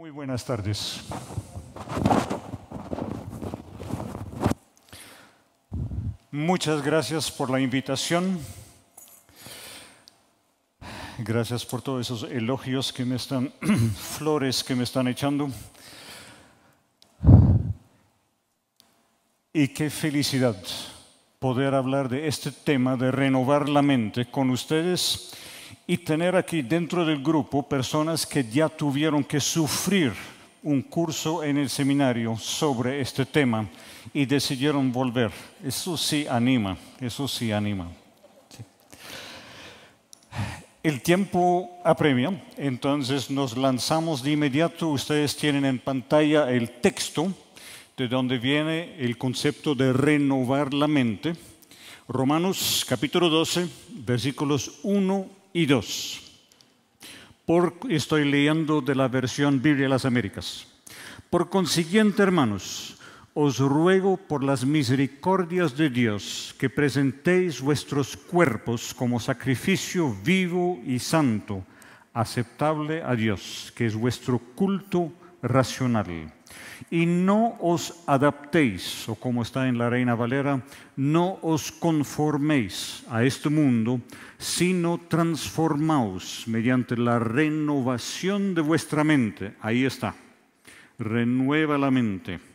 Muy buenas tardes. Muchas gracias por la invitación. Gracias por todos esos elogios que me están, flores que me están echando. Y qué felicidad poder hablar de este tema de renovar la mente con ustedes y tener aquí dentro del grupo personas que ya tuvieron que sufrir un curso en el seminario sobre este tema y decidieron volver. Eso sí anima, eso sí anima. El tiempo apremia, entonces nos lanzamos de inmediato. Ustedes tienen en pantalla el texto de donde viene el concepto de renovar la mente. Romanos capítulo 12, versículos 1 y 2. Por, estoy leyendo de la versión Biblia de las Américas. Por consiguiente, hermanos, os ruego por las misericordias de Dios que presentéis vuestros cuerpos como sacrificio vivo y santo, aceptable a Dios, que es vuestro culto racional. Y no os adaptéis, o como está en la Reina Valera, no os conforméis a este mundo, sino transformaos mediante la renovación de vuestra mente. Ahí está. Renueva la mente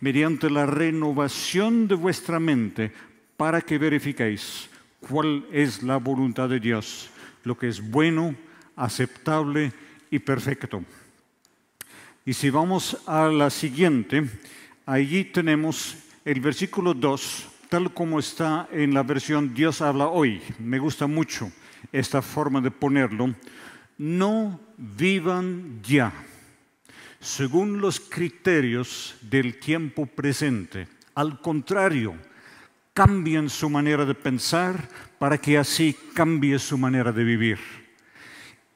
mediante la renovación de vuestra mente para que verifiquéis cuál es la voluntad de Dios, lo que es bueno, aceptable y perfecto. Y si vamos a la siguiente, allí tenemos el versículo 2, tal como está en la versión Dios habla hoy. Me gusta mucho esta forma de ponerlo. No vivan ya según los criterios del tiempo presente. Al contrario, cambien su manera de pensar para que así cambie su manera de vivir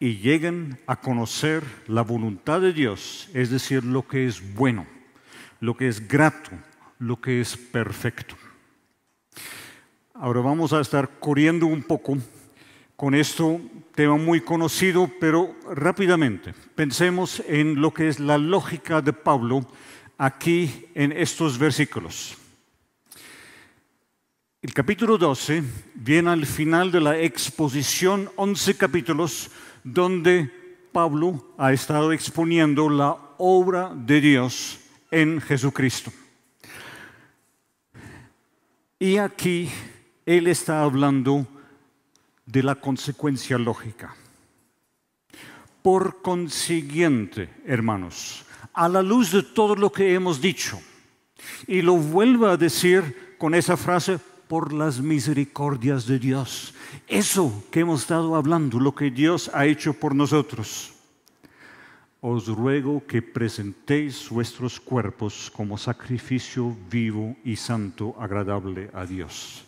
y lleguen a conocer la voluntad de Dios, es decir, lo que es bueno, lo que es grato, lo que es perfecto. Ahora vamos a estar corriendo un poco con esto tema muy conocido, pero rápidamente pensemos en lo que es la lógica de Pablo aquí en estos versículos. El capítulo 12 viene al final de la exposición, 11 capítulos, donde Pablo ha estado exponiendo la obra de Dios en Jesucristo. Y aquí él está hablando de la consecuencia lógica. Por consiguiente, hermanos, a la luz de todo lo que hemos dicho, y lo vuelvo a decir con esa frase, por las misericordias de Dios. Eso que hemos estado hablando, lo que Dios ha hecho por nosotros. Os ruego que presentéis vuestros cuerpos como sacrificio vivo y santo, agradable a Dios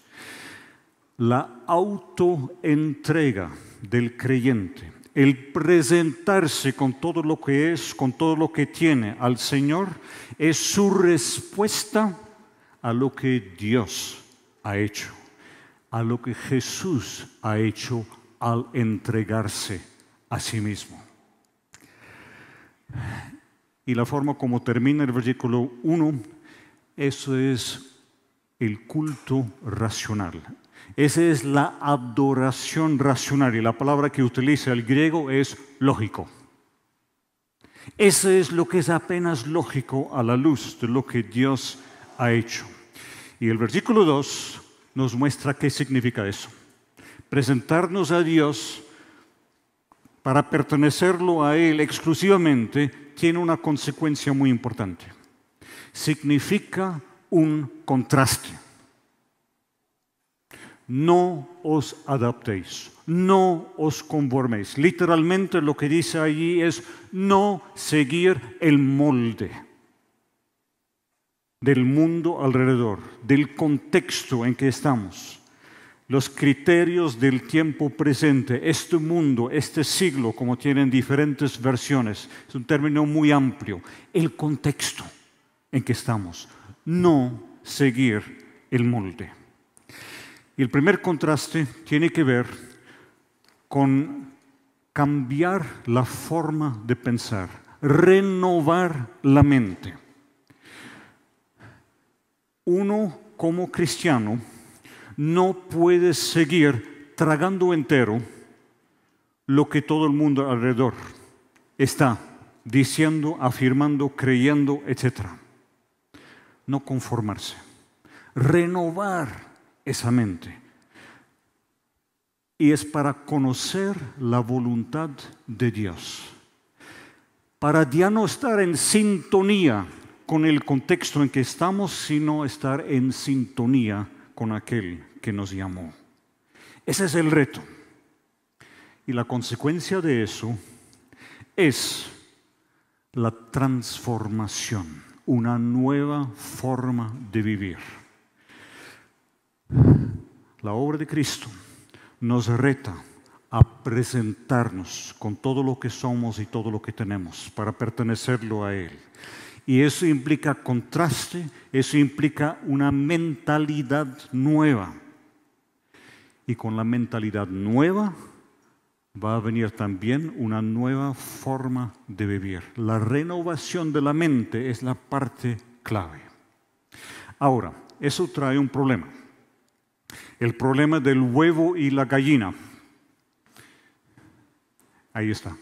la autoentrega del creyente, el presentarse con todo lo que es, con todo lo que tiene al Señor, es su respuesta a lo que Dios ha hecho, a lo que Jesús ha hecho al entregarse a sí mismo. Y la forma como termina el versículo 1, eso es el culto racional, esa es la adoración racional y la palabra que utiliza el griego es lógico. Eso es lo que es apenas lógico a la luz de lo que Dios ha hecho. Y el versículo 2 nos muestra qué significa eso. Presentarnos a Dios para pertenecerlo a Él exclusivamente tiene una consecuencia muy importante. Significa un contraste no os adaptéis, no os conforméis. Literalmente lo que dice allí es no seguir el molde del mundo alrededor, del contexto en que estamos, los criterios del tiempo presente, este mundo, este siglo, como tienen diferentes versiones, es un término muy amplio, el contexto en que estamos, no seguir el molde. Y el primer contraste tiene que ver con cambiar la forma de pensar, renovar la mente. Uno como cristiano no puede seguir tragando entero lo que todo el mundo alrededor está diciendo, afirmando, creyendo, etc. No conformarse, renovar esa mente. Y es para conocer la voluntad de Dios, para ya no estar en sintonía con el contexto en que estamos, sino estar en sintonía con aquel que nos llamó. Ese es el reto. Y la consecuencia de eso es la transformación, una nueva forma de vivir. La obra de Cristo nos reta a presentarnos con todo lo que somos y todo lo que tenemos para pertenecerlo a Él. Y eso implica contraste, eso implica una mentalidad nueva. Y con la mentalidad nueva va a venir también una nueva forma de vivir. La renovación de la mente es la parte clave. Ahora, eso trae un problema. El problema del huevo y la gallina. Ahí está.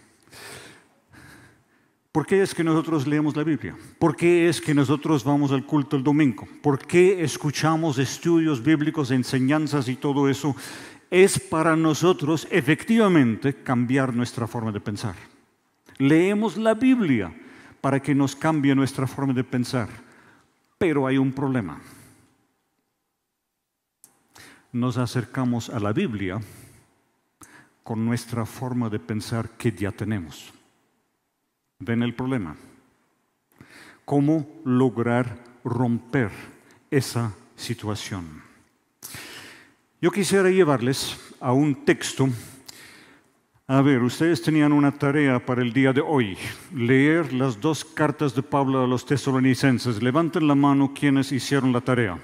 ¿Por qué es que nosotros leemos la Biblia? ¿Por qué es que nosotros vamos al culto el domingo? ¿Por qué escuchamos estudios bíblicos, enseñanzas y todo eso? Es para nosotros efectivamente cambiar nuestra forma de pensar. Leemos la Biblia para que nos cambie nuestra forma de pensar. Pero hay un problema. Nos acercamos a la Biblia con nuestra forma de pensar que ya tenemos. ¿Ven el problema? ¿Cómo lograr romper esa situación? Yo quisiera llevarles a un texto. A ver, ustedes tenían una tarea para el día de hoy, leer las dos cartas de Pablo a los tesalonicenses. Levanten la mano quienes hicieron la tarea.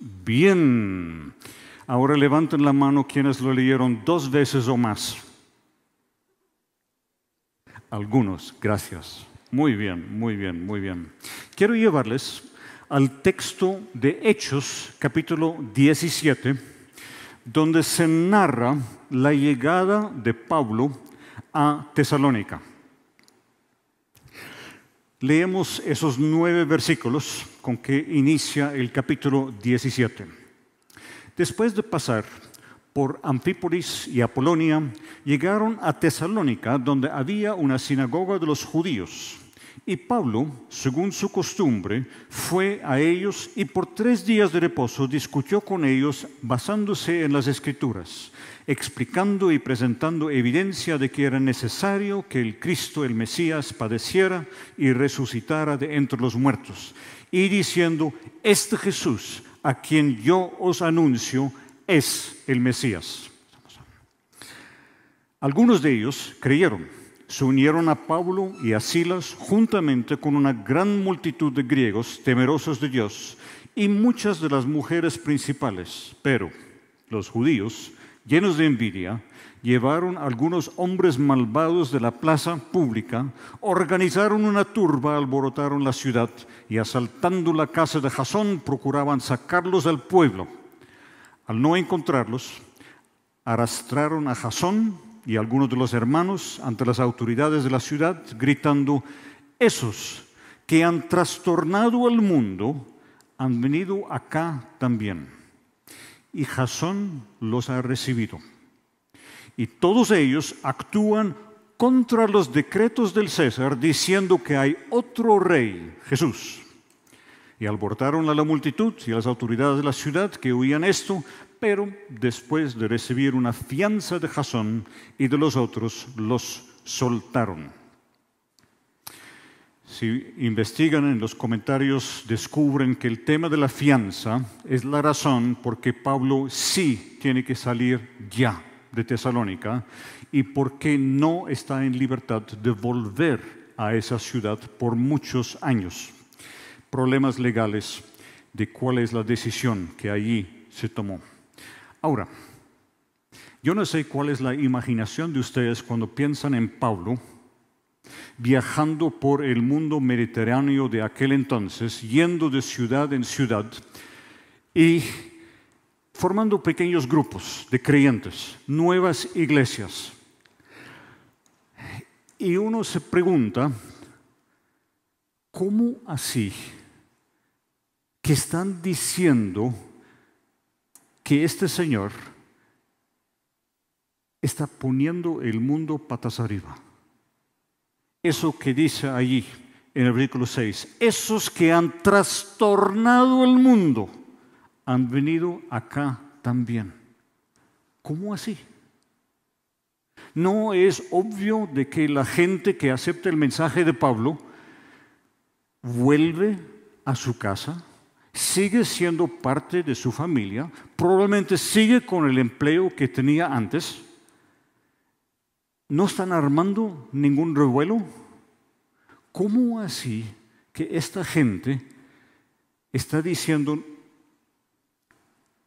Bien. Ahora levanten la mano quienes lo leyeron dos veces o más. Algunos, gracias. Muy bien, muy bien, muy bien. Quiero llevarles al texto de Hechos, capítulo 17, donde se narra la llegada de Pablo a Tesalónica. Leemos esos nueve versículos con que inicia el capítulo 17. Después de pasar por Anfípolis y Apolonia, llegaron a Tesalónica, donde había una sinagoga de los judíos. Y Pablo, según su costumbre, fue a ellos y por tres días de reposo discutió con ellos basándose en las escrituras, explicando y presentando evidencia de que era necesario que el Cristo, el Mesías, padeciera y resucitara de entre los muertos, y diciendo, este Jesús, a quien yo os anuncio, es el Mesías. Algunos de ellos creyeron, se unieron a Pablo y a Silas juntamente con una gran multitud de griegos temerosos de Dios y muchas de las mujeres principales. Pero los judíos, llenos de envidia, llevaron algunos hombres malvados de la plaza pública, organizaron una turba, alborotaron la ciudad y asaltando la casa de Jasón procuraban sacarlos del pueblo al no encontrarlos, arrastraron a Jasón y algunos de los hermanos ante las autoridades de la ciudad, gritando, esos que han trastornado al mundo han venido acá también. Y Jasón los ha recibido. Y todos ellos actúan contra los decretos del César, diciendo que hay otro rey, Jesús y alborotaron a la multitud y a las autoridades de la ciudad que oían esto, pero después de recibir una fianza de Jasón y de los otros, los soltaron. Si investigan en los comentarios, descubren que el tema de la fianza es la razón por que Pablo sí tiene que salir ya de Tesalónica y por qué no está en libertad de volver a esa ciudad por muchos años problemas legales de cuál es la decisión que allí se tomó. Ahora, yo no sé cuál es la imaginación de ustedes cuando piensan en Pablo viajando por el mundo mediterráneo de aquel entonces, yendo de ciudad en ciudad y formando pequeños grupos de creyentes, nuevas iglesias. Y uno se pregunta, ¿cómo así que están diciendo que este Señor está poniendo el mundo patas arriba. Eso que dice allí en el versículo 6, esos que han trastornado el mundo han venido acá también. ¿Cómo así? No es obvio de que la gente que acepta el mensaje de Pablo vuelve a su casa, sigue siendo parte de su familia, probablemente sigue con el empleo que tenía antes, no están armando ningún revuelo. ¿Cómo así que esta gente está diciendo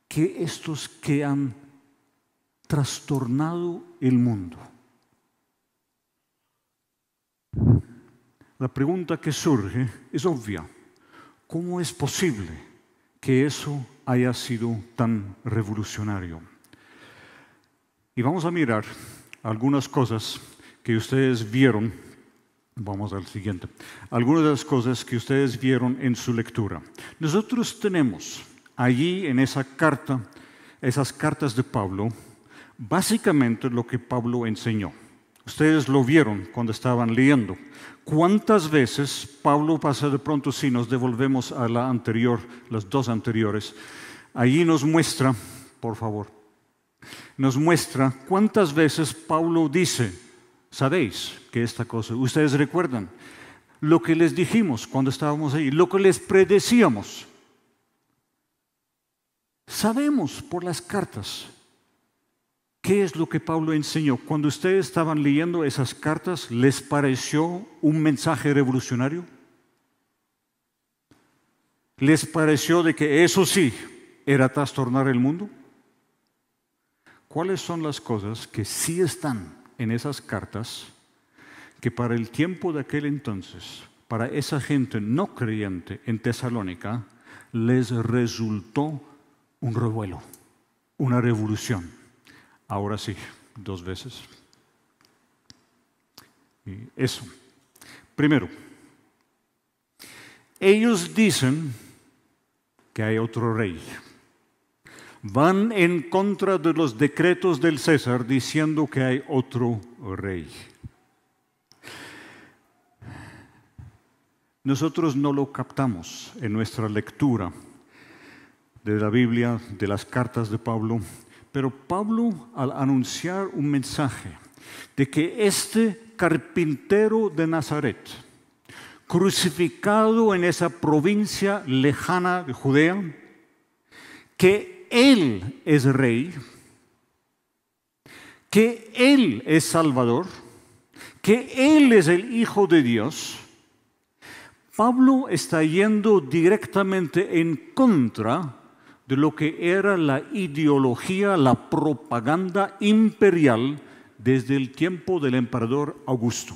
que estos que han trastornado el mundo? La pregunta que surge es obvia. ¿Cómo es posible que eso haya sido tan revolucionario? Y vamos a mirar algunas cosas que ustedes vieron, vamos al siguiente, algunas de las cosas que ustedes vieron en su lectura. Nosotros tenemos allí en esa carta, esas cartas de Pablo, básicamente lo que Pablo enseñó. Ustedes lo vieron cuando estaban leyendo. ¿Cuántas veces Pablo pasa de pronto si nos devolvemos a la anterior, las dos anteriores? Allí nos muestra, por favor, nos muestra cuántas veces Pablo dice, sabéis que esta cosa, ustedes recuerdan lo que les dijimos cuando estábamos ahí, lo que les predecíamos. Sabemos por las cartas qué es lo que Pablo enseñó. Cuando ustedes estaban leyendo esas cartas, ¿les pareció un mensaje revolucionario? ¿Les pareció de que eso sí era trastornar el mundo? ¿Cuáles son las cosas que sí están en esas cartas que para el tiempo de aquel entonces, para esa gente no creyente en Tesalónica, les resultó un revuelo, una revolución? Ahora sí, dos veces. Eso. Primero, ellos dicen que hay otro rey van en contra de los decretos del César diciendo que hay otro rey. Nosotros no lo captamos en nuestra lectura de la Biblia, de las cartas de Pablo, pero Pablo al anunciar un mensaje de que este carpintero de Nazaret, crucificado en esa provincia lejana de Judea, que él es rey, que Él es Salvador, que Él es el Hijo de Dios, Pablo está yendo directamente en contra de lo que era la ideología, la propaganda imperial desde el tiempo del emperador Augusto,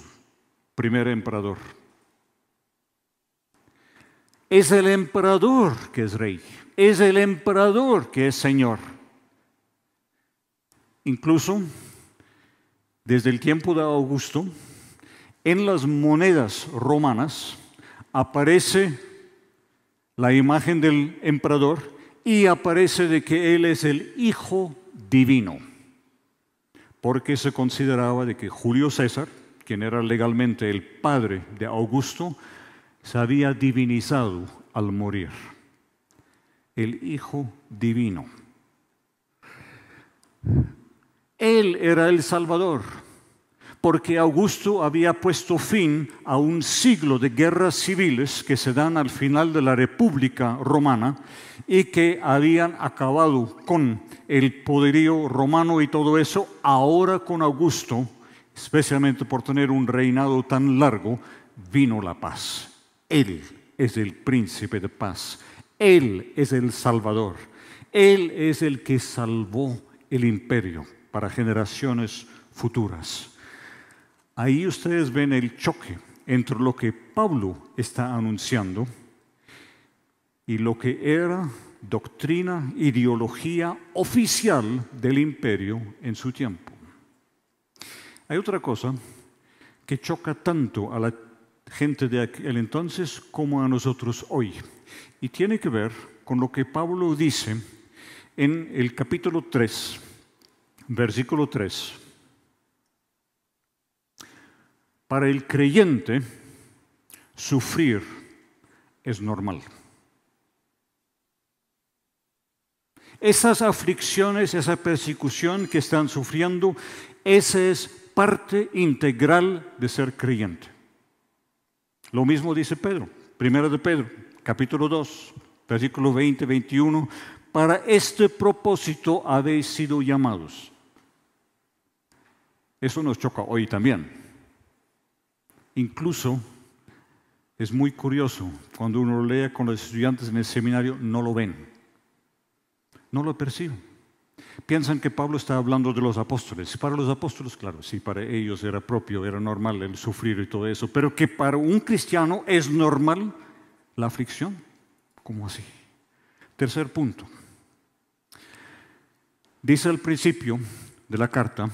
primer emperador. Es el emperador que es rey es el emperador que es Señor. Incluso desde el tiempo de Augusto, en las monedas romanas aparece la imagen del emperador y aparece de que él es el hijo divino, porque se consideraba de que Julio César, quien era legalmente el padre de Augusto, se había divinizado al morir el Hijo Divino. Él era el Salvador, porque Augusto había puesto fin a un siglo de guerras civiles que se dan al final de la República Romana y que habían acabado con el poderío romano y todo eso. Ahora con Augusto, especialmente por tener un reinado tan largo, vino la paz. Él es el príncipe de paz. Él es el Salvador. Él es el que salvó el imperio para generaciones futuras. Ahí ustedes ven el choque entre lo que Pablo está anunciando y lo que era doctrina, ideología oficial del imperio en su tiempo. Hay otra cosa que choca tanto a la gente de aquel entonces como a nosotros hoy. Y tiene que ver con lo que Pablo dice en el capítulo 3, versículo 3. Para el creyente, sufrir es normal. Esas aflicciones, esa persecución que están sufriendo, esa es parte integral de ser creyente. Lo mismo dice Pedro, primero de Pedro, capítulo 2, versículo 20, 21, para este propósito habéis sido llamados. Eso nos choca hoy también. Incluso es muy curioso, cuando uno lo lee con los estudiantes en el seminario, no lo ven, no lo perciben. Piensan que Pablo está hablando de los apóstoles. Para los apóstoles, claro, sí, para ellos era propio, era normal el sufrir y todo eso, pero que para un cristiano es normal la aflicción. ¿Cómo así? Tercer punto. Dice al principio de la carta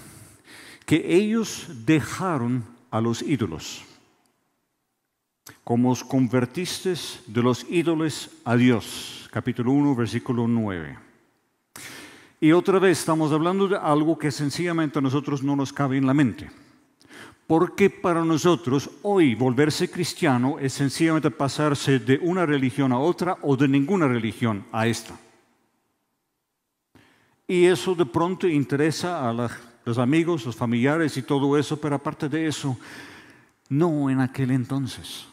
que ellos dejaron a los ídolos. Como os convertisteis de los ídolos a Dios. Capítulo 1, versículo 9. Y otra vez estamos hablando de algo que sencillamente a nosotros no nos cabe en la mente. Porque para nosotros hoy volverse cristiano es sencillamente pasarse de una religión a otra o de ninguna religión a esta. Y eso de pronto interesa a los amigos, los familiares y todo eso, pero aparte de eso, no en aquel entonces.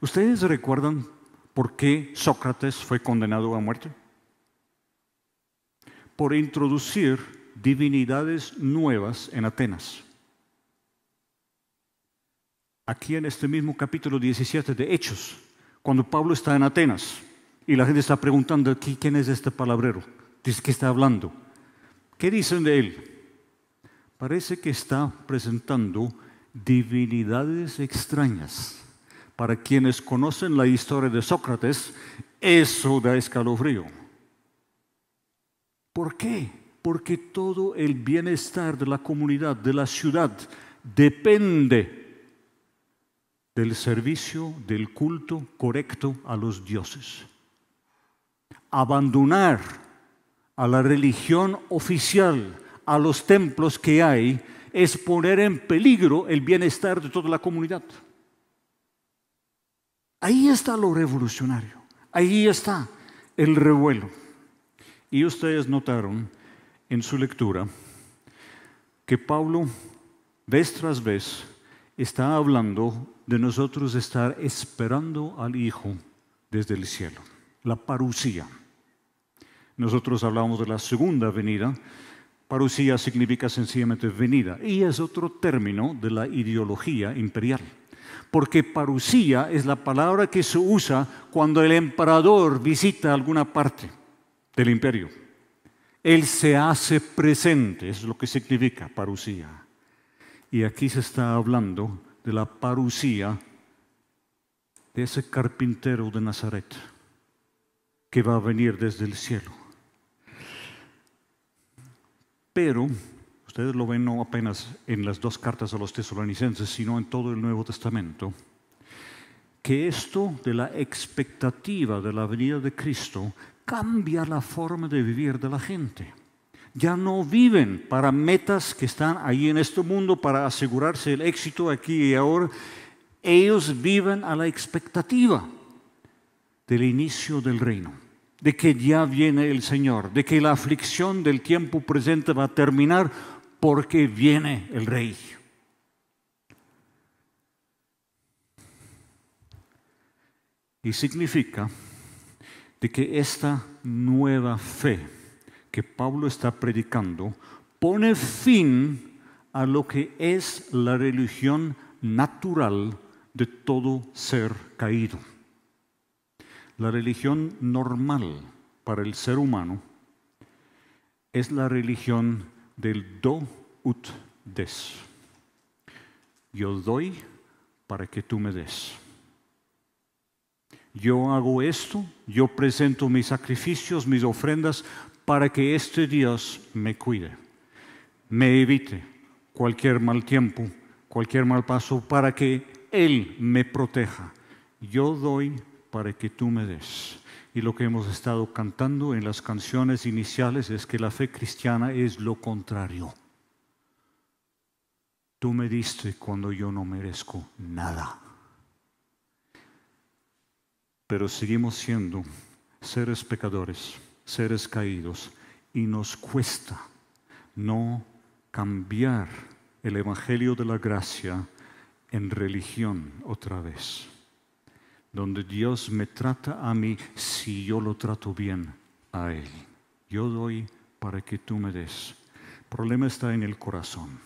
¿Ustedes recuerdan por qué Sócrates fue condenado a muerte? por introducir divinidades nuevas en Atenas. Aquí en este mismo capítulo 17 de Hechos, cuando Pablo está en Atenas y la gente está preguntando aquí quién es este palabrero, dice que está hablando. ¿Qué dicen de él? Parece que está presentando divinidades extrañas. Para quienes conocen la historia de Sócrates, eso da escalofrío. ¿Por qué? Porque todo el bienestar de la comunidad, de la ciudad, depende del servicio, del culto correcto a los dioses. Abandonar a la religión oficial, a los templos que hay, es poner en peligro el bienestar de toda la comunidad. Ahí está lo revolucionario, ahí está el revuelo. Y ustedes notaron en su lectura que Pablo, vez tras vez, está hablando de nosotros estar esperando al Hijo desde el cielo, la parucía. Nosotros hablamos de la segunda venida. Parucía significa sencillamente venida y es otro término de la ideología imperial. Porque parucía es la palabra que se usa cuando el emperador visita alguna parte del imperio. Él se hace presente, es lo que significa parucía. Y aquí se está hablando de la parucía de ese carpintero de Nazaret que va a venir desde el cielo. Pero, ustedes lo ven no apenas en las dos cartas a los tesalonicenses, sino en todo el Nuevo Testamento, que esto de la expectativa de la venida de Cristo cambia la forma de vivir de la gente. Ya no viven para metas que están ahí en este mundo para asegurarse el éxito aquí y ahora. Ellos viven a la expectativa del inicio del reino, de que ya viene el Señor, de que la aflicción del tiempo presente va a terminar porque viene el rey. Y significa de que esta nueva fe que Pablo está predicando pone fin a lo que es la religión natural de todo ser caído. La religión normal para el ser humano es la religión del do ut des. yo doy para que tú me des. Yo hago esto, yo presento mis sacrificios, mis ofrendas, para que este Dios me cuide, me evite cualquier mal tiempo, cualquier mal paso, para que Él me proteja. Yo doy para que tú me des. Y lo que hemos estado cantando en las canciones iniciales es que la fe cristiana es lo contrario. Tú me diste cuando yo no merezco nada. Pero seguimos siendo seres pecadores, seres caídos, y nos cuesta no cambiar el Evangelio de la Gracia en religión otra vez donde Dios me trata a mí si yo lo trato bien a Él. Yo doy para que tú me des. El problema está en el corazón.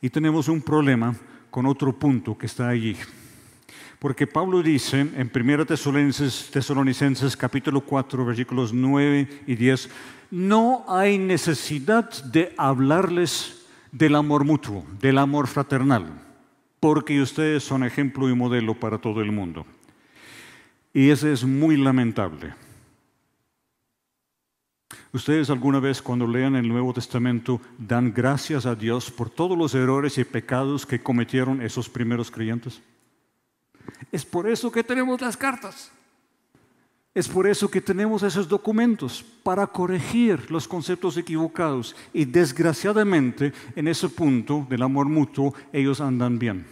Y tenemos un problema con otro punto que está allí. Porque Pablo dice en 1 Tesalonicenses, capítulo 4 versículos 9 y 10, no hay necesidad de hablarles del amor mutuo, del amor fraternal porque ustedes son ejemplo y modelo para todo el mundo. Y eso es muy lamentable. ¿Ustedes alguna vez cuando lean el Nuevo Testamento dan gracias a Dios por todos los errores y pecados que cometieron esos primeros creyentes? Es por eso que tenemos las cartas. Es por eso que tenemos esos documentos, para corregir los conceptos equivocados. Y desgraciadamente, en ese punto del amor mutuo, ellos andan bien.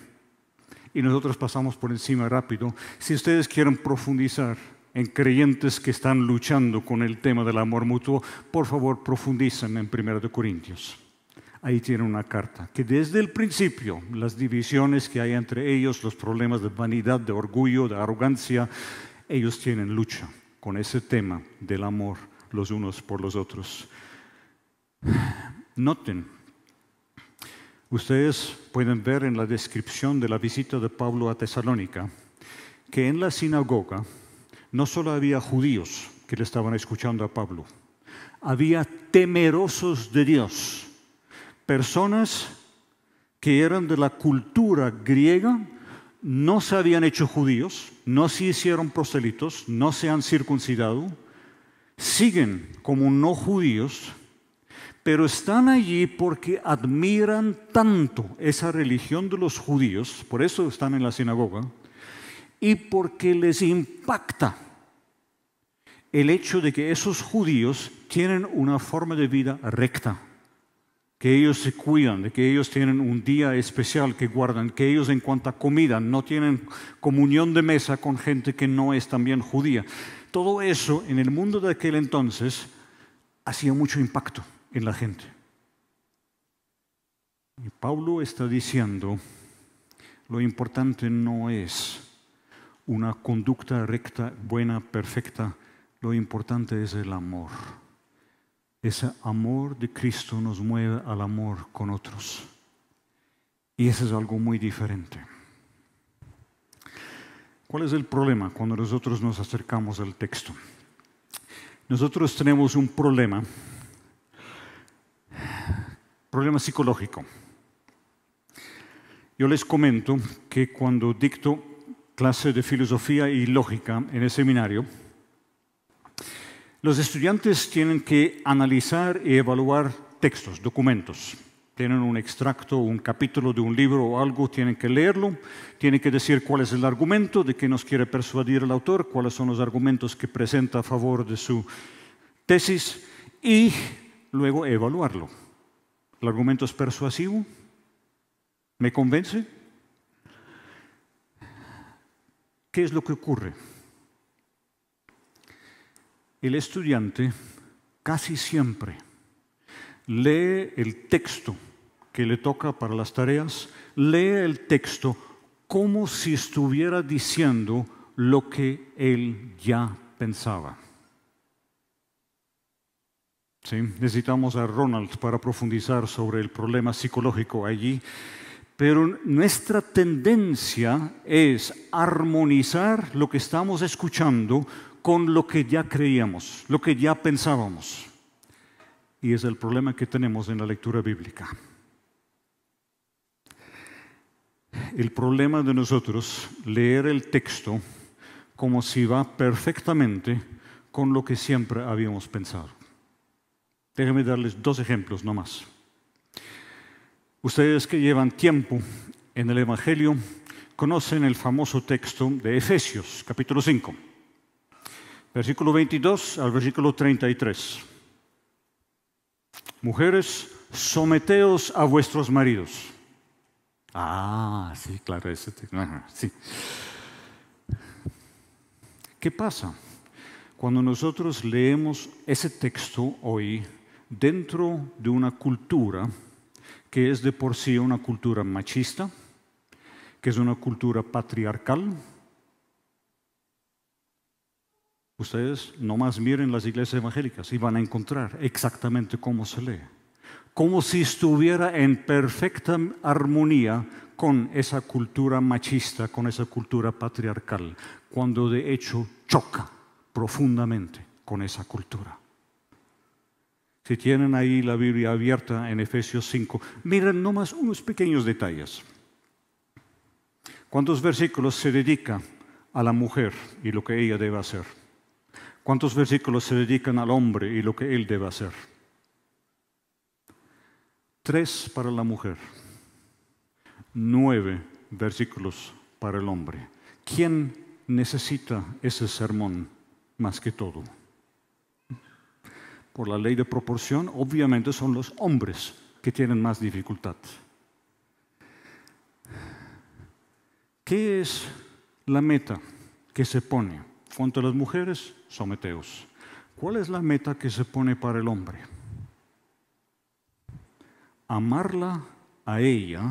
Y nosotros pasamos por encima rápido. Si ustedes quieren profundizar en creyentes que están luchando con el tema del amor mutuo, por favor profundicen en 1 Corintios. Ahí tienen una carta que desde el principio las divisiones que hay entre ellos, los problemas de vanidad, de orgullo, de arrogancia, ellos tienen lucha con ese tema del amor los unos por los otros. Noten, ustedes pueden ver en la descripción de la visita de Pablo a Tesalónica que en la sinagoga no solo había judíos que le estaban escuchando a Pablo, había temerosos de Dios, personas que eran de la cultura griega, no se habían hecho judíos, no se hicieron proselitos, no se han circuncidado, siguen como no judíos, pero están allí porque admiran tanto esa religión de los judíos, por eso están en la sinagoga, y porque les impacta el hecho de que esos judíos tienen una forma de vida recta que ellos se cuidan, de que ellos tienen un día especial que guardan, que ellos en cuanto a comida no tienen comunión de mesa con gente que no es también judía. Todo eso en el mundo de aquel entonces hacía mucho impacto en la gente. Y Pablo está diciendo, lo importante no es una conducta recta, buena, perfecta, lo importante es el amor. Ese amor de Cristo nos mueve al amor con otros. Y eso es algo muy diferente. ¿Cuál es el problema cuando nosotros nos acercamos al texto? Nosotros tenemos un problema, problema psicológico. Yo les comento que cuando dicto clase de filosofía y lógica en el seminario, los estudiantes tienen que analizar y evaluar textos, documentos. Tienen un extracto, un capítulo de un libro o algo, tienen que leerlo, tienen que decir cuál es el argumento, de qué nos quiere persuadir el autor, cuáles son los argumentos que presenta a favor de su tesis y luego evaluarlo. ¿El argumento es persuasivo? ¿Me convence? ¿Qué es lo que ocurre? El estudiante casi siempre lee el texto que le toca para las tareas, lee el texto como si estuviera diciendo lo que él ya pensaba. Necesitamos a Ronald para profundizar sobre el problema psicológico allí, pero nuestra tendencia es armonizar lo que estamos escuchando con lo que ya creíamos, lo que ya pensábamos. Y es el problema que tenemos en la lectura bíblica. el problema de nosotros leer el texto como si va perfectamente con lo que siempre habíamos pensado. Déjenme darles dos ejemplos nomás. Ustedes que llevan tiempo en el Evangelio conocen el famoso texto de Efesios, capítulo 5, versículo 22 al versículo 33. Mujeres, someteos a vuestros maridos. Ah, sí, claro, ese. Sí. ¿Qué pasa? Cuando nosotros leemos ese texto hoy dentro de una cultura que es de por sí una cultura machista, que es una cultura patriarcal. Ustedes nomás miren las iglesias evangélicas y van a encontrar exactamente cómo se lee. Como si estuviera en perfecta armonía con esa cultura machista, con esa cultura patriarcal, cuando de hecho choca profundamente con esa cultura. Si tienen ahí la Biblia abierta en Efesios 5, miren nomás unos pequeños detalles. ¿Cuántos versículos se dedica a la mujer y lo que ella debe hacer? ¿Cuántos versículos se dedican al hombre y lo que él debe hacer? Tres para la mujer, nueve versículos para el hombre. ¿Quién necesita ese sermón más que todo? Por la ley de proporción, obviamente son los hombres que tienen más dificultad. ¿Qué es la meta que se pone? Cuanto a las mujeres, someteos. ¿Cuál es la meta que se pone para el hombre? Amarla a ella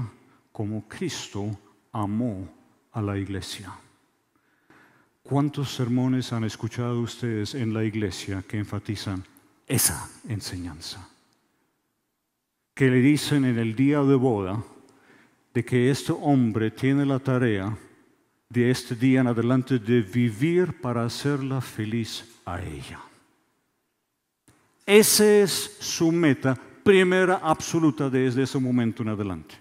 como Cristo amó a la iglesia. ¿Cuántos sermones han escuchado ustedes en la iglesia que enfatizan esa enseñanza? Que le dicen en el día de boda, de que este hombre tiene la tarea de este día en adelante de vivir para hacerla feliz a ella. Esa es su meta primera absoluta desde ese momento en adelante.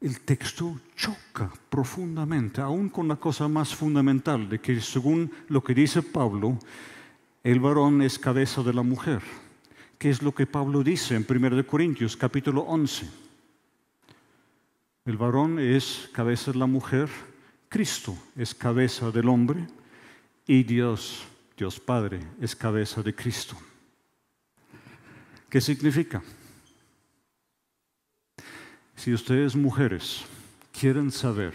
El texto choca profundamente, aún con la cosa más fundamental, de que según lo que dice Pablo, el varón es cabeza de la mujer, que es lo que Pablo dice en 1 Corintios capítulo 11. El varón es cabeza de la mujer, Cristo es cabeza del hombre y Dios, Dios Padre, es cabeza de Cristo. ¿Qué significa? Si ustedes mujeres quieren saber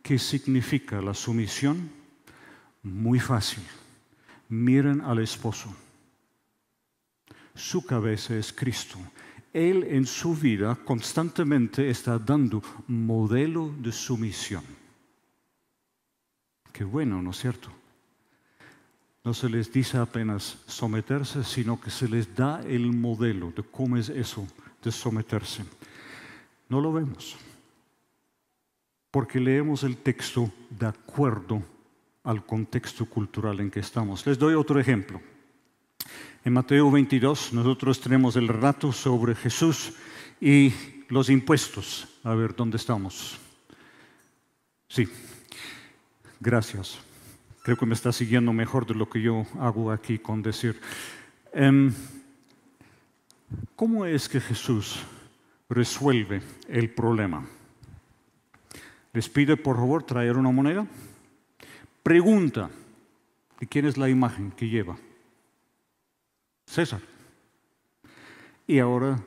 qué significa la sumisión, muy fácil. Miren al esposo. Su cabeza es Cristo él en su vida constantemente está dando modelo de sumisión. Qué bueno, ¿no es cierto? No se les dice apenas someterse, sino que se les da el modelo de cómo es eso de someterse. No lo vemos, porque leemos el texto de acuerdo al contexto cultural en que estamos. Les doy otro ejemplo. En Mateo 22 nosotros tenemos el relato sobre Jesús y los impuestos. A ver, ¿dónde estamos? Sí, gracias. Creo que me está siguiendo mejor de lo que yo hago aquí con decir. Em, ¿Cómo es que Jesús resuelve el problema? Les pide por favor traer una moneda. Pregunta, ¿y quién es la imagen que lleva? César. Y ahora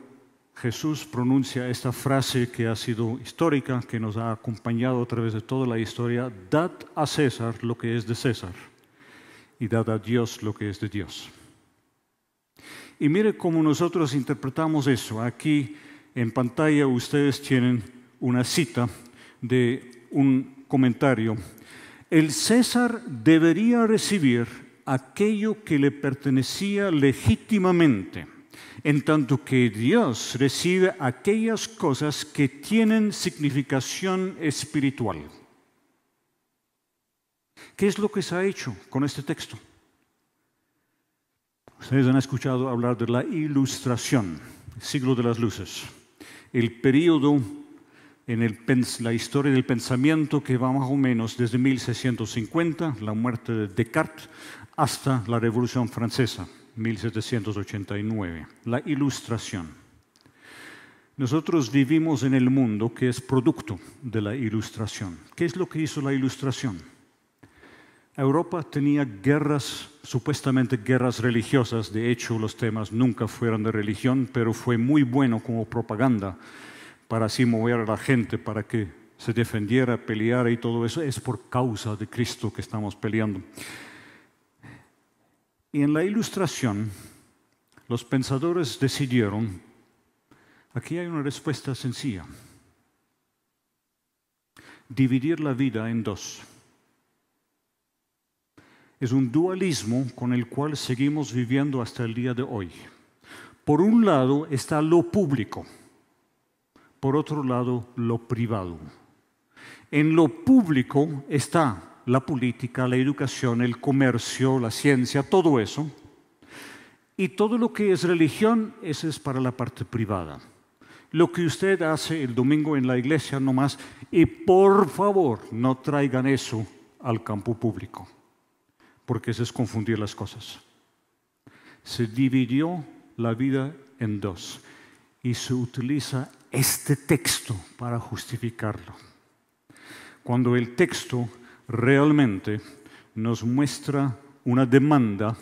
Jesús pronuncia esta frase que ha sido histórica, que nos ha acompañado a través de toda la historia, dad a César lo que es de César y dad a Dios lo que es de Dios. Y mire cómo nosotros interpretamos eso. Aquí en pantalla ustedes tienen una cita de un comentario. El César debería recibir aquello que le pertenecía legítimamente, en tanto que Dios recibe aquellas cosas que tienen significación espiritual. ¿Qué es lo que se ha hecho con este texto? Ustedes han escuchado hablar de la ilustración, siglo de las luces, el periodo en la historia del pensamiento que va más o menos desde 1650, la muerte de Descartes, hasta la Revolución Francesa, 1789, la Ilustración. Nosotros vivimos en el mundo que es producto de la Ilustración. ¿Qué es lo que hizo la Ilustración? Europa tenía guerras, supuestamente guerras religiosas, de hecho los temas nunca fueron de religión, pero fue muy bueno como propaganda para así mover a la gente, para que se defendiera, peleara y todo eso, es por causa de Cristo que estamos peleando. Y en la ilustración, los pensadores decidieron, aquí hay una respuesta sencilla, dividir la vida en dos. Es un dualismo con el cual seguimos viviendo hasta el día de hoy. Por un lado está lo público, por otro lado lo privado. En lo público está la política, la educación, el comercio, la ciencia, todo eso. Y todo lo que es religión, ese es para la parte privada. Lo que usted hace el domingo en la iglesia nomás, y por favor no traigan eso al campo público, porque eso es confundir las cosas. Se dividió la vida en dos y se utiliza este texto para justificarlo. Cuando el texto realmente nos muestra una demanda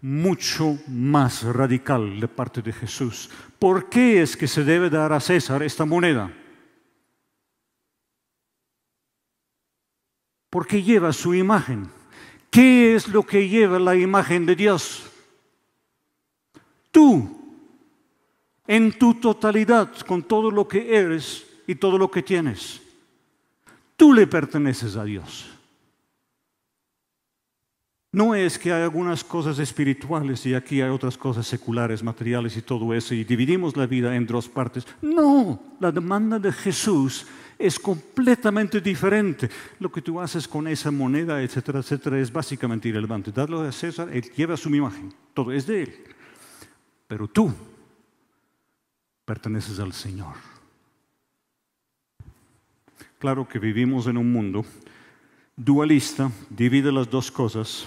mucho más radical de parte de Jesús. ¿Por qué es que se debe dar a César esta moneda? Porque lleva su imagen. ¿Qué es lo que lleva la imagen de Dios? Tú, en tu totalidad, con todo lo que eres y todo lo que tienes. Tú le perteneces a Dios. No es que hay algunas cosas espirituales y aquí hay otras cosas seculares, materiales y todo eso, y dividimos la vida en dos partes. No, la demanda de Jesús es completamente diferente. Lo que tú haces con esa moneda, etcétera, etcétera, es básicamente irrelevante. Darlo a César, él lleva su imagen, todo es de él. Pero tú perteneces al Señor. Claro que vivimos en un mundo dualista, divide las dos cosas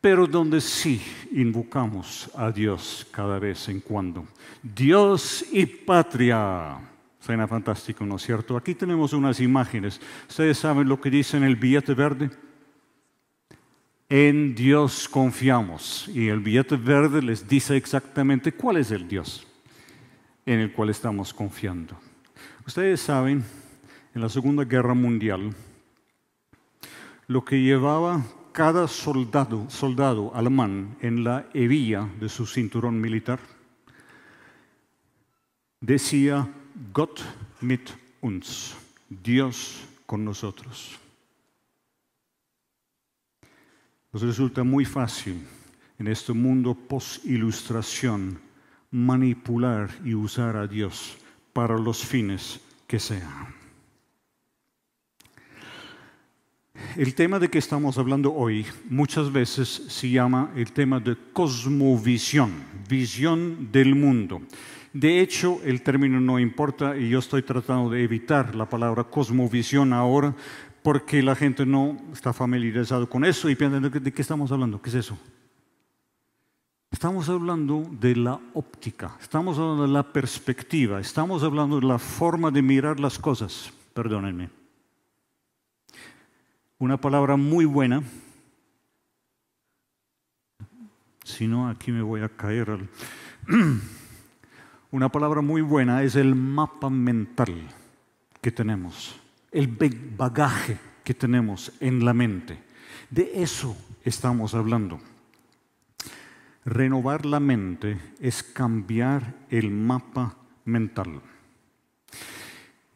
pero donde sí invocamos a Dios cada vez en cuando. Dios y patria. Suena fantástico, ¿no es cierto? Aquí tenemos unas imágenes. ¿Ustedes saben lo que dice en el billete verde? En Dios confiamos. Y el billete verde les dice exactamente cuál es el Dios en el cual estamos confiando. Ustedes saben, en la Segunda Guerra Mundial, lo que llevaba cada soldado, soldado alemán en la hebilla de su cinturón militar decía Gott mit uns, Dios con nosotros. Nos resulta muy fácil en este mundo post-ilustración manipular y usar a Dios para los fines que sean. El tema de que estamos hablando hoy muchas veces se llama el tema de cosmovisión, visión del mundo. De hecho, el término no importa y yo estoy tratando de evitar la palabra cosmovisión ahora porque la gente no está familiarizada con eso y piensa, ¿de qué estamos hablando? ¿Qué es eso? Estamos hablando de la óptica, estamos hablando de la perspectiva, estamos hablando de la forma de mirar las cosas. Perdónenme una palabra muy buena, si no aquí me voy a caer. Una palabra muy buena es el mapa mental que tenemos, el bagaje que tenemos en la mente. De eso estamos hablando. Renovar la mente es cambiar el mapa mental.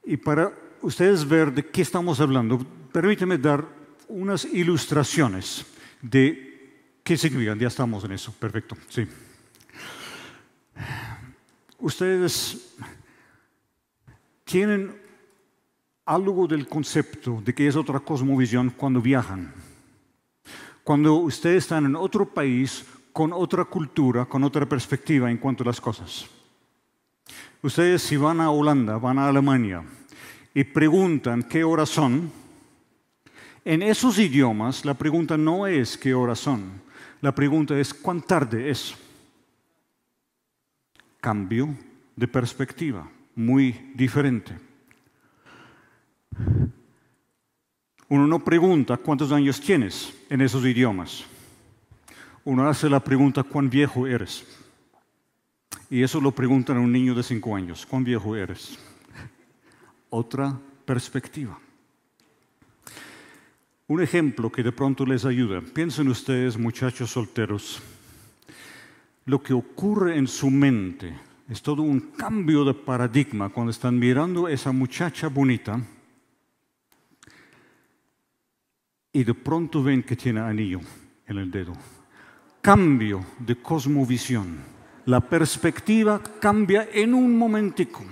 Y para ustedes ver de qué estamos hablando, permíteme dar unas ilustraciones de qué significan. Ya estamos en eso, perfecto. Sí. Ustedes tienen algo del concepto de que es otra cosmovisión cuando viajan. Cuando ustedes están en otro país con otra cultura, con otra perspectiva en cuanto a las cosas. Ustedes si van a Holanda, van a Alemania, y preguntan qué horas son, en esos idiomas la pregunta no es qué horas son, la pregunta es cuán tarde es. Cambio de perspectiva, muy diferente. Uno no pregunta cuántos años tienes en esos idiomas. Uno hace la pregunta cuán viejo eres. Y eso lo preguntan a un niño de cinco años. ¿Cuán viejo eres? Otra perspectiva. Un ejemplo que de pronto les ayuda. Piensen ustedes, muchachos solteros, lo que ocurre en su mente es todo un cambio de paradigma cuando están mirando a esa muchacha bonita y de pronto ven que tiene anillo en el dedo. Cambio de cosmovisión. La perspectiva cambia en un momentico.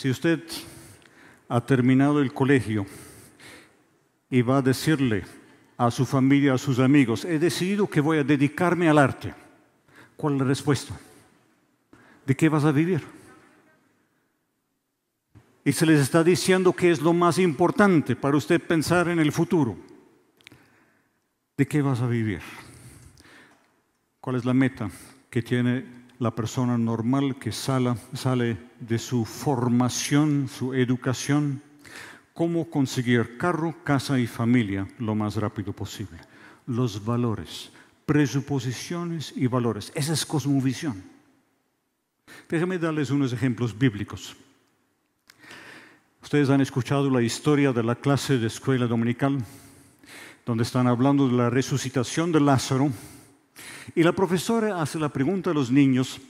Si usted ha terminado el colegio y va a decirle a su familia, a sus amigos, he decidido que voy a dedicarme al arte, ¿cuál es la respuesta? ¿De qué vas a vivir? Y se les está diciendo que es lo más importante para usted pensar en el futuro. ¿De qué vas a vivir? ¿Cuál es la meta que tiene la persona normal que sale, de su formación, su educación? ¿Cómo conseguir carro, casa y familia lo más rápido posible? Los valores, presuposiciones y valores. Esa es cosmovisión. Déjenme darles unos ejemplos bíblicos. Ustedes han escuchado la historia de la clase de escuela dominical, donde están hablando de la resucitación de Lázaro. Y la profesora hace la pregunta a los niños,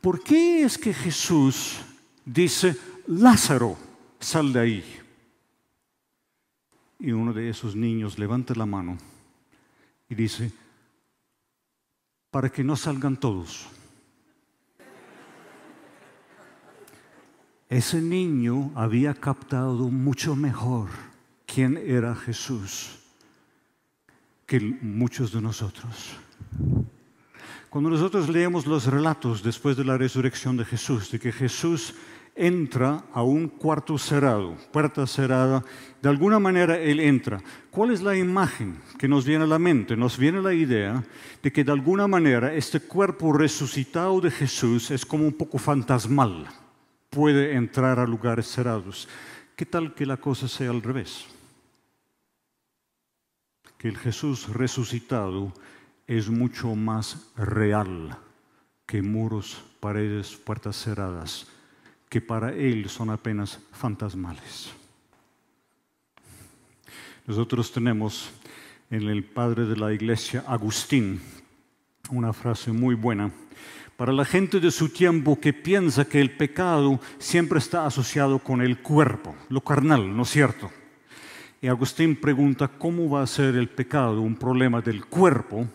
¿por qué es que Jesús dice, Lázaro, sal de ahí? Y uno de esos niños levanta la mano y dice, para que no salgan todos. Ese niño había captado mucho mejor quién era Jesús que muchos de nosotros. Cuando nosotros leemos los relatos después de la resurrección de Jesús, de que Jesús entra a un cuarto cerrado, puerta cerrada, de alguna manera Él entra. ¿Cuál es la imagen que nos viene a la mente? Nos viene la idea de que de alguna manera este cuerpo resucitado de Jesús es como un poco fantasmal puede entrar a lugares cerrados. ¿Qué tal que la cosa sea al revés? Que el Jesús resucitado es mucho más real que muros, paredes, puertas cerradas, que para Él son apenas fantasmales. Nosotros tenemos en el padre de la iglesia, Agustín, una frase muy buena para la gente de su tiempo que piensa que el pecado siempre está asociado con el cuerpo, lo carnal, ¿no es cierto? Y Agustín pregunta, ¿cómo va a ser el pecado un problema del cuerpo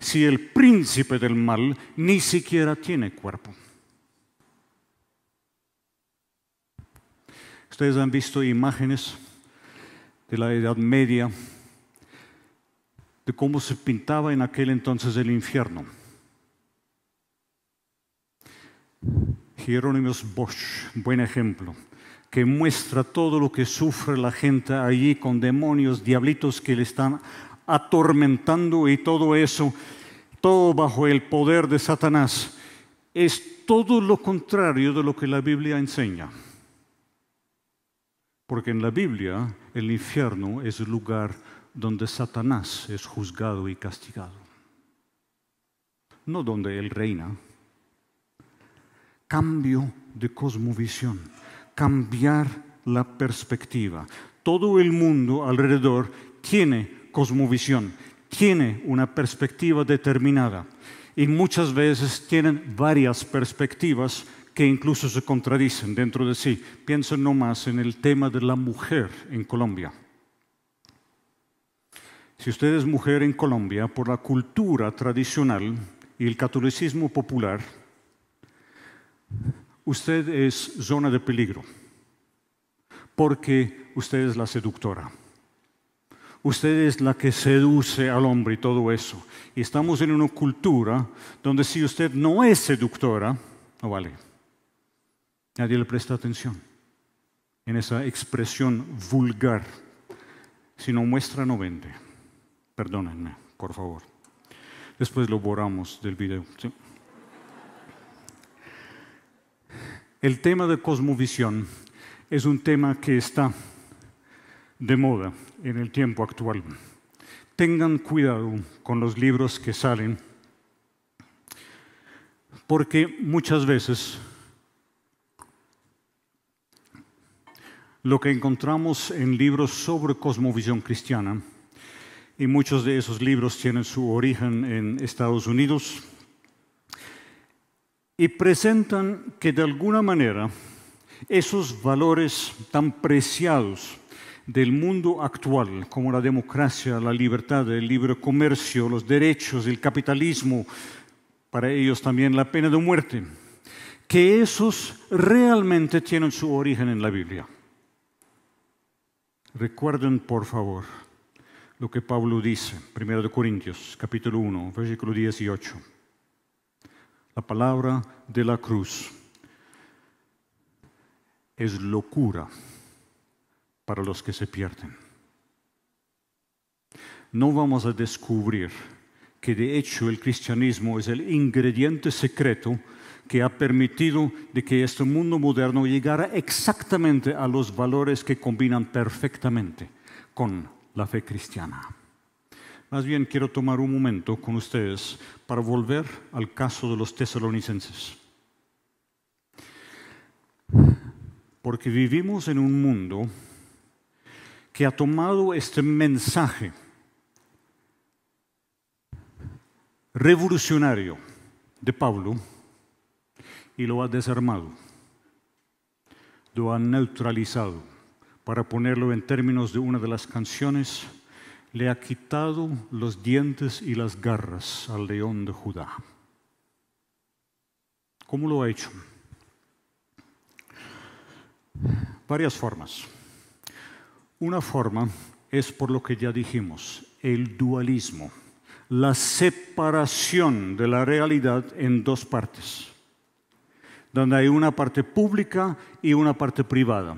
si el príncipe del mal ni siquiera tiene cuerpo? Ustedes han visto imágenes de la Edad Media, de cómo se pintaba en aquel entonces el infierno. Jerónimos Bosch, buen ejemplo, que muestra todo lo que sufre la gente allí con demonios, diablitos que le están atormentando y todo eso, todo bajo el poder de Satanás. Es todo lo contrario de lo que la Biblia enseña. Porque en la Biblia el infierno es el lugar donde Satanás es juzgado y castigado, no donde él reina cambio de cosmovisión, cambiar la perspectiva. Todo el mundo alrededor tiene cosmovisión, tiene una perspectiva determinada y muchas veces tienen varias perspectivas que incluso se contradicen dentro de sí. Piensen nomás en el tema de la mujer en Colombia. Si usted es mujer en Colombia, por la cultura tradicional y el catolicismo popular, usted es zona de peligro, porque usted es la seductora. Usted es la que seduce al hombre y todo eso. Y estamos en una cultura donde si usted no es seductora, no vale. Nadie le presta atención en esa expresión vulgar. Si no muestra, no vende. Perdónenme, por favor. Después lo borramos del video. El tema de cosmovisión es un tema que está de moda en el tiempo actual. Tengan cuidado con los libros que salen, porque muchas veces lo que encontramos en libros sobre cosmovisión cristiana, y muchos de esos libros tienen su origen en Estados Unidos, y presentan que de alguna manera esos valores tan preciados del mundo actual, como la democracia, la libertad, el libre comercio, los derechos, el capitalismo, para ellos también la pena de muerte, que esos realmente tienen su origen en la Biblia. Recuerden, por favor, lo que Pablo dice, 1 Corintios, capítulo 1, versículo 18 la palabra de la cruz es locura para los que se pierden. No vamos a descubrir que de hecho el cristianismo es el ingrediente secreto que ha permitido de que este mundo moderno llegara exactamente a los valores que combinan perfectamente con la fe cristiana. Más bien quiero tomar un momento con ustedes para volver al caso de los tesalonicenses. Porque vivimos en un mundo que ha tomado este mensaje revolucionario de Pablo y lo ha desarmado, lo ha neutralizado, para ponerlo en términos de una de las canciones le ha quitado los dientes y las garras al león de Judá. ¿Cómo lo ha hecho? Varias formas. Una forma es por lo que ya dijimos, el dualismo, la separación de la realidad en dos partes, donde hay una parte pública y una parte privada.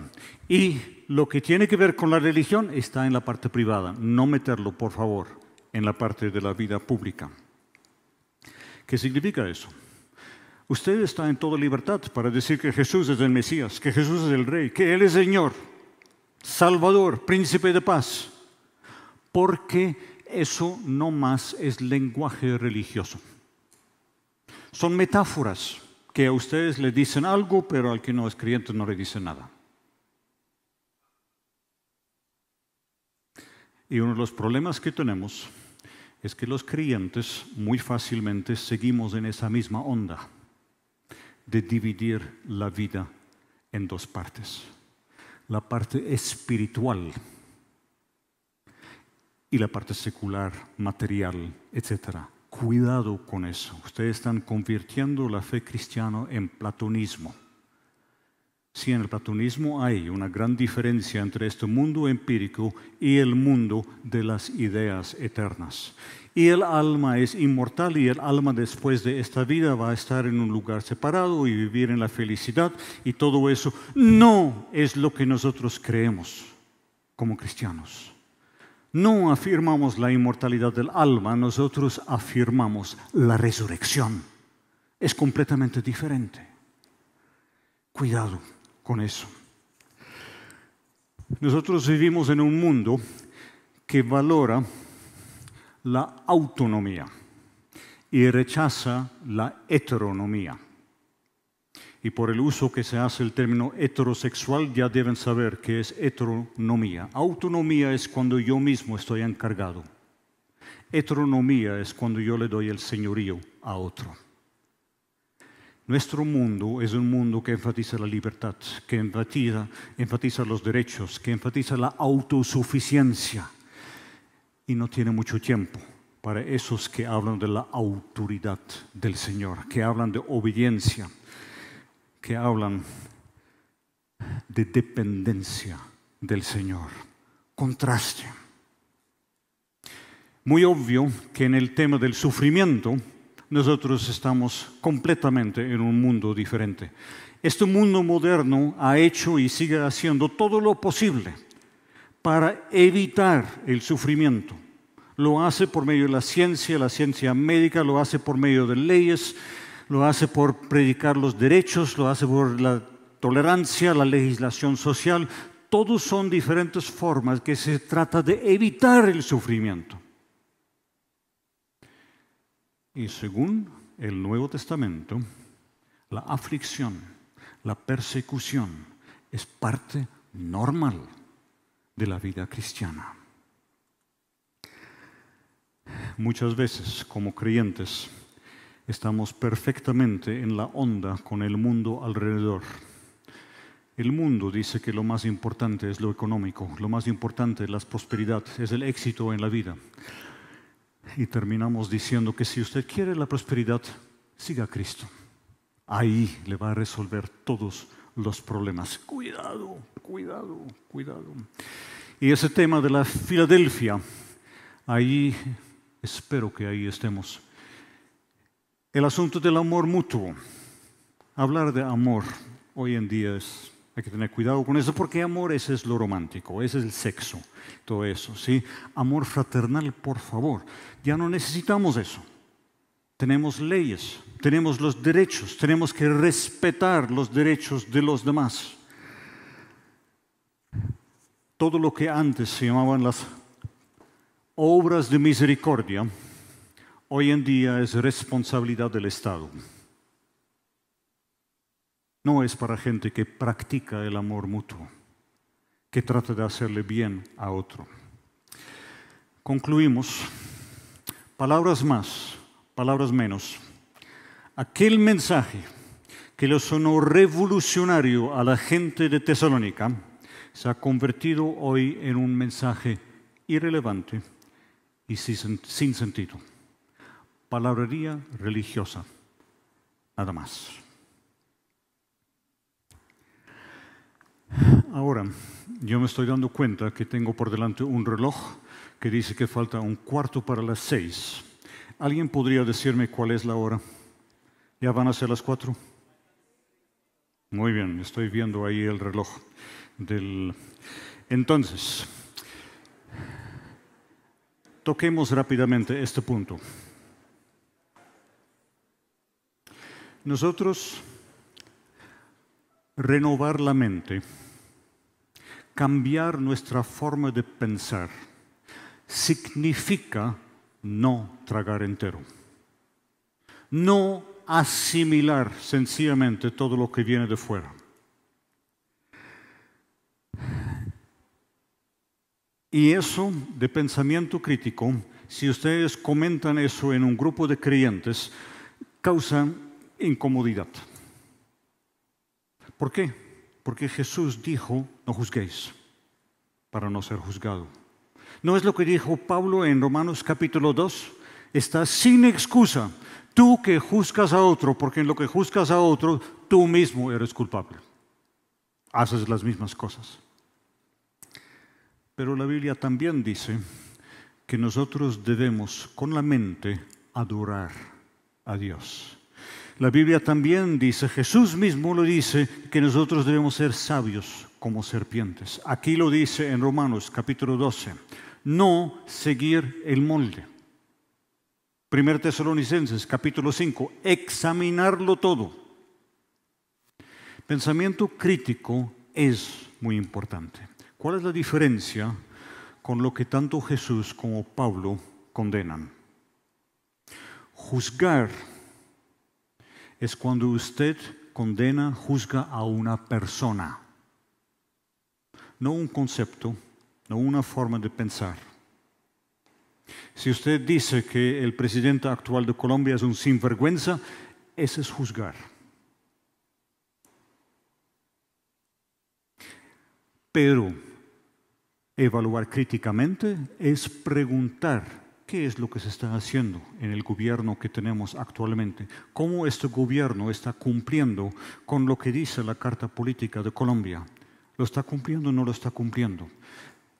Y lo que tiene que ver con la religión está en la parte privada, no meterlo, por favor, en la parte de la vida pública. ¿Qué significa eso? Usted está en toda libertad para decir que Jesús es el Mesías, que Jesús es el Rey, que Él es Señor, Salvador, Príncipe de paz, porque eso no más es lenguaje religioso. Son metáforas que a ustedes le dicen algo, pero al que no es creyente no le dicen nada. Y uno de los problemas que tenemos es que los creyentes muy fácilmente seguimos en esa misma onda de dividir la vida en dos partes. La parte espiritual y la parte secular, material, etc. Cuidado con eso. Ustedes están convirtiendo la fe cristiana en platonismo. Si en el platonismo hay una gran diferencia entre este mundo empírico y el mundo de las ideas eternas. Y el alma es inmortal y el alma después de esta vida va a estar en un lugar separado y vivir en la felicidad y todo eso no es lo que nosotros creemos como cristianos. No afirmamos la inmortalidad del alma, nosotros afirmamos la resurrección. Es completamente diferente. Cuidado con eso. Nosotros vivimos en un mundo que valora la autonomía y rechaza la heteronomía. Y por el uso que se hace el término heterosexual ya deben saber qué es heteronomía. Autonomía es cuando yo mismo estoy encargado. Heteronomía es cuando yo le doy el señorío a otro. Nuestro mundo es un mundo que enfatiza la libertad, que enfatiza, enfatiza los derechos, que enfatiza la autosuficiencia y no tiene mucho tiempo para esos que hablan de la autoridad del Señor, que hablan de obediencia, que hablan de dependencia del Señor. Contraste. Muy obvio que en el tema del sufrimiento nosotros estamos completamente en un mundo diferente. Este mundo moderno ha hecho y sigue haciendo todo lo posible para evitar el sufrimiento. Lo hace por medio de la ciencia, la ciencia médica, lo hace por medio de leyes, lo hace por predicar los derechos, lo hace por la tolerancia, la legislación social. Todos son diferentes formas que se trata de evitar el sufrimiento. Y según el Nuevo Testamento, la aflicción, la persecución es parte normal de la vida cristiana. Muchas veces como creyentes estamos perfectamente en la onda con el mundo alrededor. El mundo dice que lo más importante es lo económico, lo más importante es la prosperidad, es el éxito en la vida. Y terminamos diciendo que si usted quiere la prosperidad, siga a Cristo. Ahí le va a resolver todos los problemas. Cuidado, cuidado, cuidado. Y ese tema de la Filadelfia, ahí espero que ahí estemos. El asunto del amor mutuo. Hablar de amor hoy en día es hay que tener cuidado con eso porque amor ese es lo romántico, ese es el sexo, todo eso, ¿sí? Amor fraternal, por favor. Ya no necesitamos eso. Tenemos leyes, tenemos los derechos, tenemos que respetar los derechos de los demás. Todo lo que antes se llamaban las obras de misericordia, hoy en día es responsabilidad del Estado no es para gente que practica el amor mutuo, que trata de hacerle bien a otro. Concluimos. Palabras más, palabras menos. Aquel mensaje que le sonó revolucionario a la gente de Tesalónica se ha convertido hoy en un mensaje irrelevante y sin sentido. Palabrería religiosa, nada más. Ahora, yo me estoy dando cuenta que tengo por delante un reloj que dice que falta un cuarto para las seis. ¿Alguien podría decirme cuál es la hora? ¿Ya van a ser las cuatro? Muy bien, estoy viendo ahí el reloj del... Entonces, toquemos rápidamente este punto. Nosotros renovar la mente cambiar nuestra forma de pensar significa no tragar entero, no asimilar sencillamente todo lo que viene de fuera. Y eso de pensamiento crítico, si ustedes comentan eso en un grupo de creyentes, causa incomodidad. ¿Por qué? Porque Jesús dijo, no juzguéis para no ser juzgado. ¿No es lo que dijo Pablo en Romanos capítulo 2? Está sin excusa. Tú que juzgas a otro, porque en lo que juzgas a otro, tú mismo eres culpable. Haces las mismas cosas. Pero la Biblia también dice que nosotros debemos con la mente adorar a Dios. La Biblia también dice, Jesús mismo lo dice, que nosotros debemos ser sabios como serpientes. Aquí lo dice en Romanos capítulo 12, no seguir el molde. Primer Tesalonicenses capítulo 5, examinarlo todo. Pensamiento crítico es muy importante. ¿Cuál es la diferencia con lo que tanto Jesús como Pablo condenan? Juzgar es cuando usted condena, juzga a una persona, no un concepto, no una forma de pensar. Si usted dice que el presidente actual de Colombia es un sinvergüenza, ese es juzgar. Pero evaluar críticamente es preguntar ¿Qué es lo que se está haciendo en el gobierno que tenemos actualmente? ¿Cómo este gobierno está cumpliendo con lo que dice la Carta Política de Colombia? ¿Lo está cumpliendo o no lo está cumpliendo?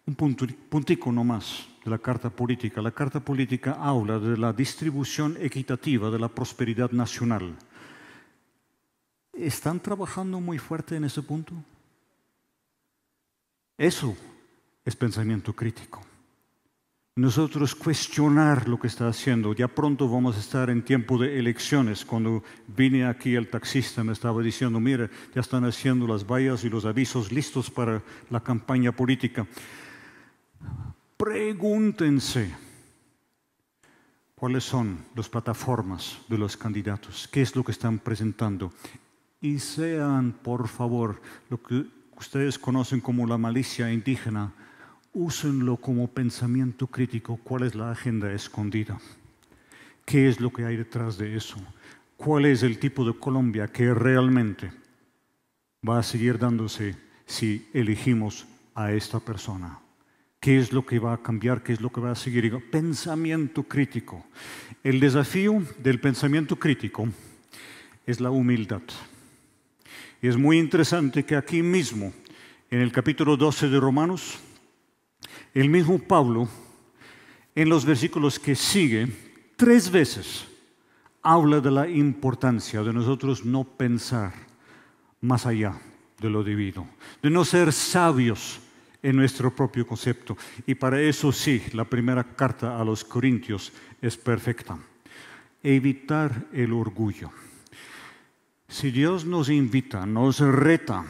Un puntico nomás de la Carta Política. La Carta Política habla de la distribución equitativa de la prosperidad nacional. ¿Están trabajando muy fuerte en ese punto? Eso es pensamiento crítico. Nosotros cuestionar lo que está haciendo. Ya pronto vamos a estar en tiempo de elecciones. Cuando vine aquí el taxista me estaba diciendo, mire, ya están haciendo las vallas y los avisos listos para la campaña política. Pregúntense cuáles son las plataformas de los candidatos, qué es lo que están presentando y sean, por favor, lo que ustedes conocen como la malicia indígena, úsenlo como pensamiento crítico, cuál es la agenda escondida, qué es lo que hay detrás de eso, cuál es el tipo de Colombia que realmente va a seguir dándose si elegimos a esta persona qué es lo que va a cambiar, qué es lo que va a seguir. Pensamiento crítico. El desafío del pensamiento crítico es la humildad. Y es muy interesante que aquí mismo, en el capítulo 12 de Romanos, el mismo Pablo, en los versículos que sigue, tres veces habla de la importancia de nosotros no pensar más allá de lo debido, de no ser sabios en nuestro propio concepto. Y para eso sí, la primera carta a los Corintios es perfecta. Evitar el orgullo. Si Dios nos invita, nos reta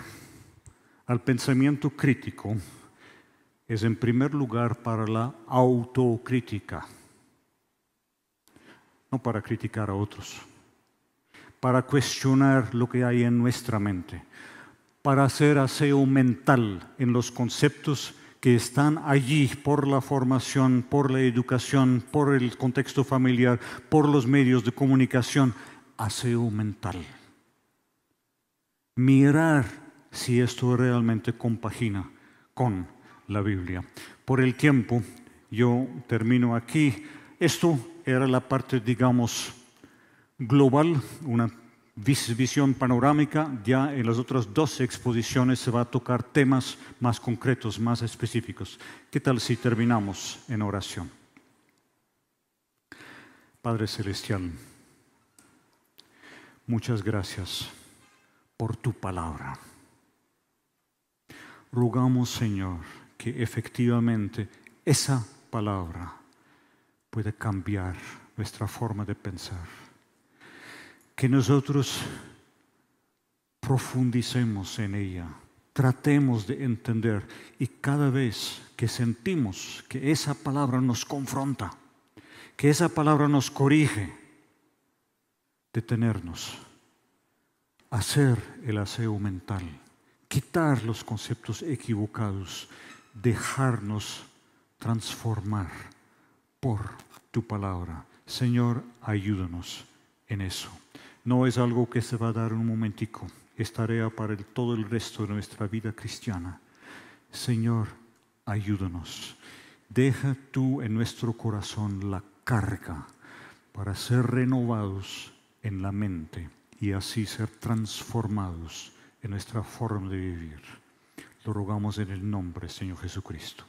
al pensamiento crítico, es en primer lugar para la autocrítica, no para criticar a otros, para cuestionar lo que hay en nuestra mente para hacer aseo mental en los conceptos que están allí por la formación, por la educación, por el contexto familiar, por los medios de comunicación, aseo mental. Mirar si esto realmente compagina con la Biblia. Por el tiempo, yo termino aquí. Esto era la parte, digamos, global, una visión panorámica, ya en las otras dos exposiciones se va a tocar temas más concretos, más específicos. ¿Qué tal si terminamos en oración? Padre Celestial, muchas gracias por tu palabra. Rogamos, Señor, que efectivamente esa palabra puede cambiar nuestra forma de pensar. Que nosotros profundicemos en ella, tratemos de entender y cada vez que sentimos que esa palabra nos confronta, que esa palabra nos corrige, detenernos, hacer el aseo mental, quitar los conceptos equivocados, dejarnos transformar por tu palabra. Señor, ayúdanos en eso. No es algo que se va a dar un momentico, es tarea para todo el resto de nuestra vida cristiana. Señor, ayúdanos. Deja tú en nuestro corazón la carga para ser renovados en la mente y así ser transformados en nuestra forma de vivir. Lo rogamos en el nombre, Señor Jesucristo.